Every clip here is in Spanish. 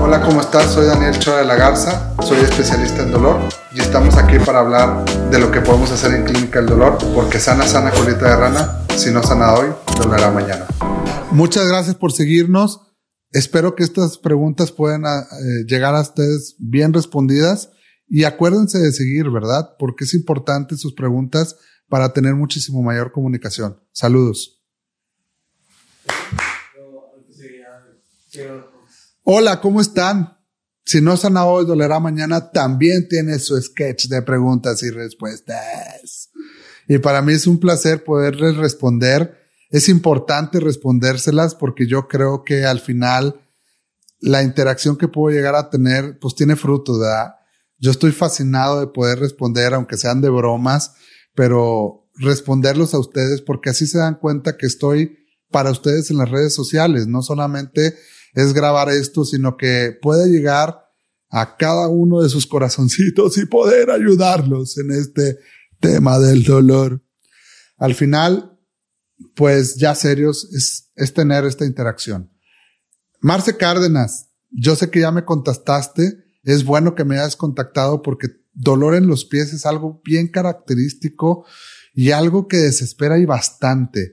Hola, ¿cómo estás? Soy Daniel Chora de la Garza, soy especialista en dolor y estamos aquí para hablar de lo que podemos hacer en Clínica del Dolor, porque sana, sana colita de rana, si no sana hoy, dolerá mañana. Muchas gracias por seguirnos. Espero que estas preguntas puedan eh, llegar a ustedes bien respondidas y acuérdense de seguir, ¿verdad? Porque es importante sus preguntas para tener muchísimo mayor comunicación. Saludos. Hola, ¿cómo están? Si no sana hoy, dolerá mañana, también tiene su sketch de preguntas y respuestas. Y para mí es un placer poderles responder. Es importante respondérselas porque yo creo que al final la interacción que puedo llegar a tener, pues tiene fruto, ¿verdad? Yo estoy fascinado de poder responder, aunque sean de bromas, pero responderlos a ustedes porque así se dan cuenta que estoy para ustedes en las redes sociales, no solamente es grabar esto, sino que puede llegar a cada uno de sus corazoncitos y poder ayudarlos en este tema del dolor. Al final, pues ya serios, es, es tener esta interacción. Marce Cárdenas, yo sé que ya me contestaste, es bueno que me hayas contactado porque dolor en los pies es algo bien característico y algo que desespera y bastante,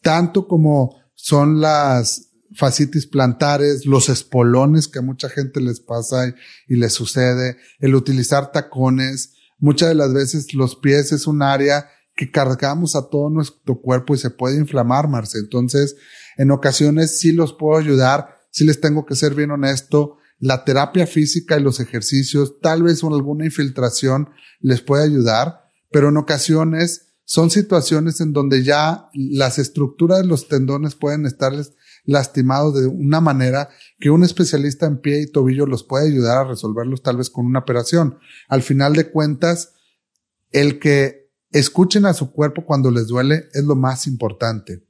tanto como son las fascitis plantares, los espolones que a mucha gente les pasa y, les sucede, el utilizar tacones. Muchas de las veces los pies es un área que cargamos a todo nuestro cuerpo y se puede inflamar, Marce. Entonces, en ocasiones sí los puedo ayudar, sí les tengo que ser bien honesto. La terapia física y los ejercicios, tal vez alguna infiltración les puede ayudar, pero en ocasiones son situaciones en donde ya las estructuras de los tendones pueden estarles lastimados de una manera que un especialista en pie y tobillo los puede ayudar a resolverlos tal vez con una operación. Al final de cuentas, el que escuchen a su cuerpo cuando les duele es lo más importante.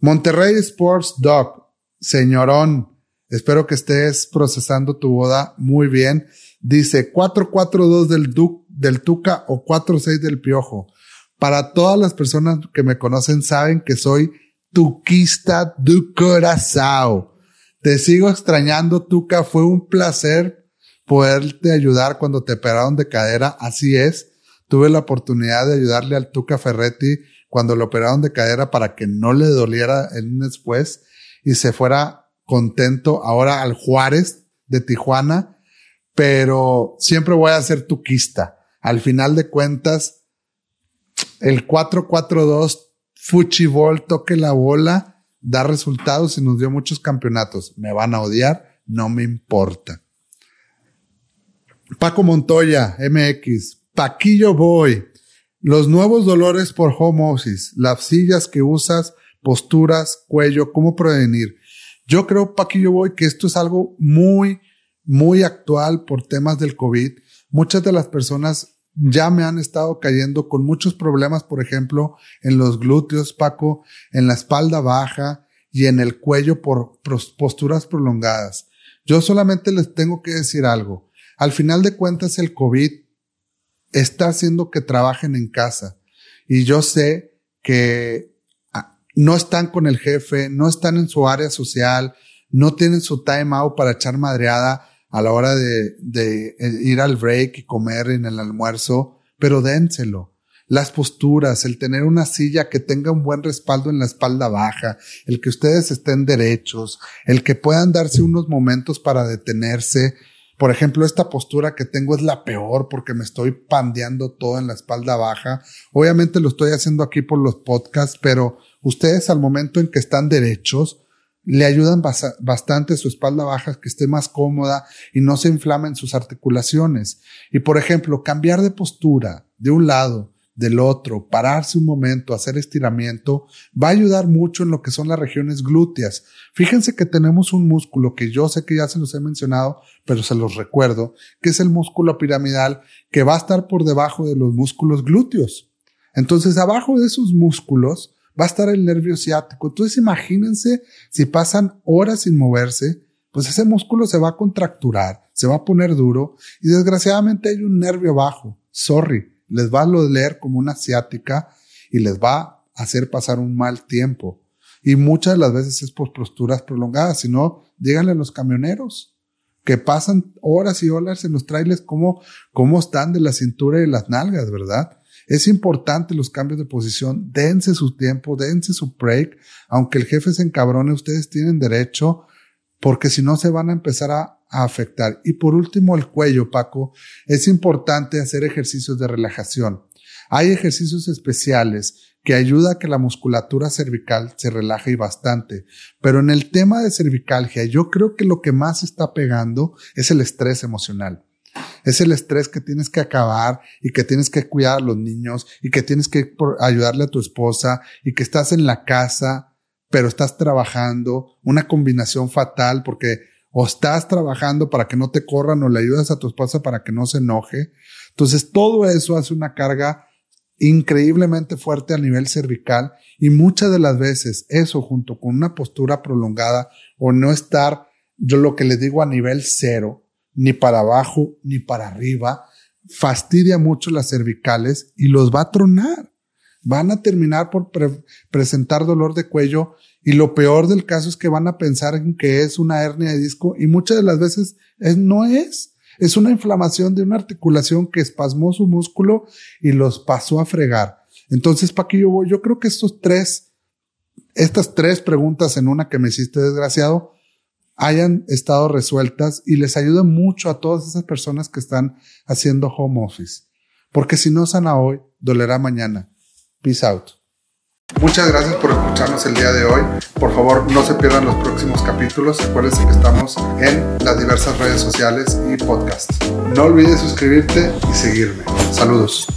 Monterrey Sports Dog, señorón, espero que estés procesando tu boda muy bien. Dice 442 del, del Tuca o 46 del Piojo. Para todas las personas que me conocen saben que soy tuquista du corazón. Te sigo extrañando, Tuca. Fue un placer poderte ayudar cuando te operaron de cadera. Así es. Tuve la oportunidad de ayudarle al Tuca Ferretti cuando lo operaron de cadera para que no le doliera en después y se fuera contento ahora al Juárez de Tijuana. Pero siempre voy a ser tuquista. Al final de cuentas, el 442 Fuchibol toque la bola, da resultados y nos dio muchos campeonatos. Me van a odiar, no me importa. Paco Montoya, MX. Paquillo Boy. Los nuevos dolores por home office, las sillas que usas, posturas, cuello, cómo prevenir. Yo creo, Paquillo Boy, que esto es algo muy, muy actual por temas del COVID. Muchas de las personas ya me han estado cayendo con muchos problemas, por ejemplo, en los glúteos, Paco, en la espalda baja y en el cuello por posturas prolongadas. Yo solamente les tengo que decir algo. Al final de cuentas, el COVID está haciendo que trabajen en casa. Y yo sé que ah, no están con el jefe, no están en su área social, no tienen su time out para echar madreada a la hora de, de eh, ir al break y comer en el almuerzo, pero dénselo. Las posturas, el tener una silla que tenga un buen respaldo en la espalda baja, el que ustedes estén derechos, el que puedan darse unos momentos para detenerse. Por ejemplo, esta postura que tengo es la peor porque me estoy pandeando todo en la espalda baja. Obviamente lo estoy haciendo aquí por los podcasts, pero ustedes al momento en que están derechos, le ayudan bastante su espalda baja, que esté más cómoda y no se inflamen sus articulaciones. Y por ejemplo, cambiar de postura de un lado, del otro, pararse un momento, hacer estiramiento, va a ayudar mucho en lo que son las regiones glúteas. Fíjense que tenemos un músculo que yo sé que ya se los he mencionado, pero se los recuerdo, que es el músculo piramidal que va a estar por debajo de los músculos glúteos. Entonces, abajo de esos músculos va a estar el nervio ciático. Entonces imagínense si pasan horas sin moverse, pues ese músculo se va a contracturar, se va a poner duro y desgraciadamente hay un nervio bajo. Sorry, les va a doler como una ciática y les va a hacer pasar un mal tiempo. Y muchas de las veces es por posturas prolongadas, si no, díganle a los camioneros que pasan horas y horas en los trailers, cómo, cómo están de la cintura y las nalgas, ¿verdad? Es importante los cambios de posición, dense su tiempo, dense su break, aunque el jefe se encabrone, ustedes tienen derecho, porque si no se van a empezar a, a afectar. Y por último, el cuello, Paco, es importante hacer ejercicios de relajación. Hay ejercicios especiales que ayuda a que la musculatura cervical se relaje y bastante. Pero en el tema de cervicalgia, yo creo que lo que más está pegando es el estrés emocional. Es el estrés que tienes que acabar y que tienes que cuidar a los niños y que tienes que ayudarle a tu esposa y que estás en la casa, pero estás trabajando. Una combinación fatal porque o estás trabajando para que no te corran o le ayudas a tu esposa para que no se enoje. Entonces todo eso hace una carga increíblemente fuerte a nivel cervical y muchas de las veces eso junto con una postura prolongada o no estar, yo lo que le digo a nivel cero, ni para abajo ni para arriba, fastidia mucho las cervicales y los va a tronar. Van a terminar por presentar dolor de cuello y lo peor del caso es que van a pensar en que es una hernia de disco y muchas de las veces es, no es. Es una inflamación de una articulación que espasmó su músculo y los pasó a fregar. Entonces, ¿para qué yo voy? Yo creo que estos tres, estas tres preguntas en una que me hiciste desgraciado, hayan estado resueltas y les ayuda mucho a todas esas personas que están haciendo home office. Porque si no sana hoy, dolerá mañana. Peace out. Muchas gracias por escucharnos el día de hoy. Por favor, no se pierdan los próximos capítulos. Acuérdense que estamos en las diversas redes sociales y podcasts. No olvides suscribirte y seguirme. Saludos.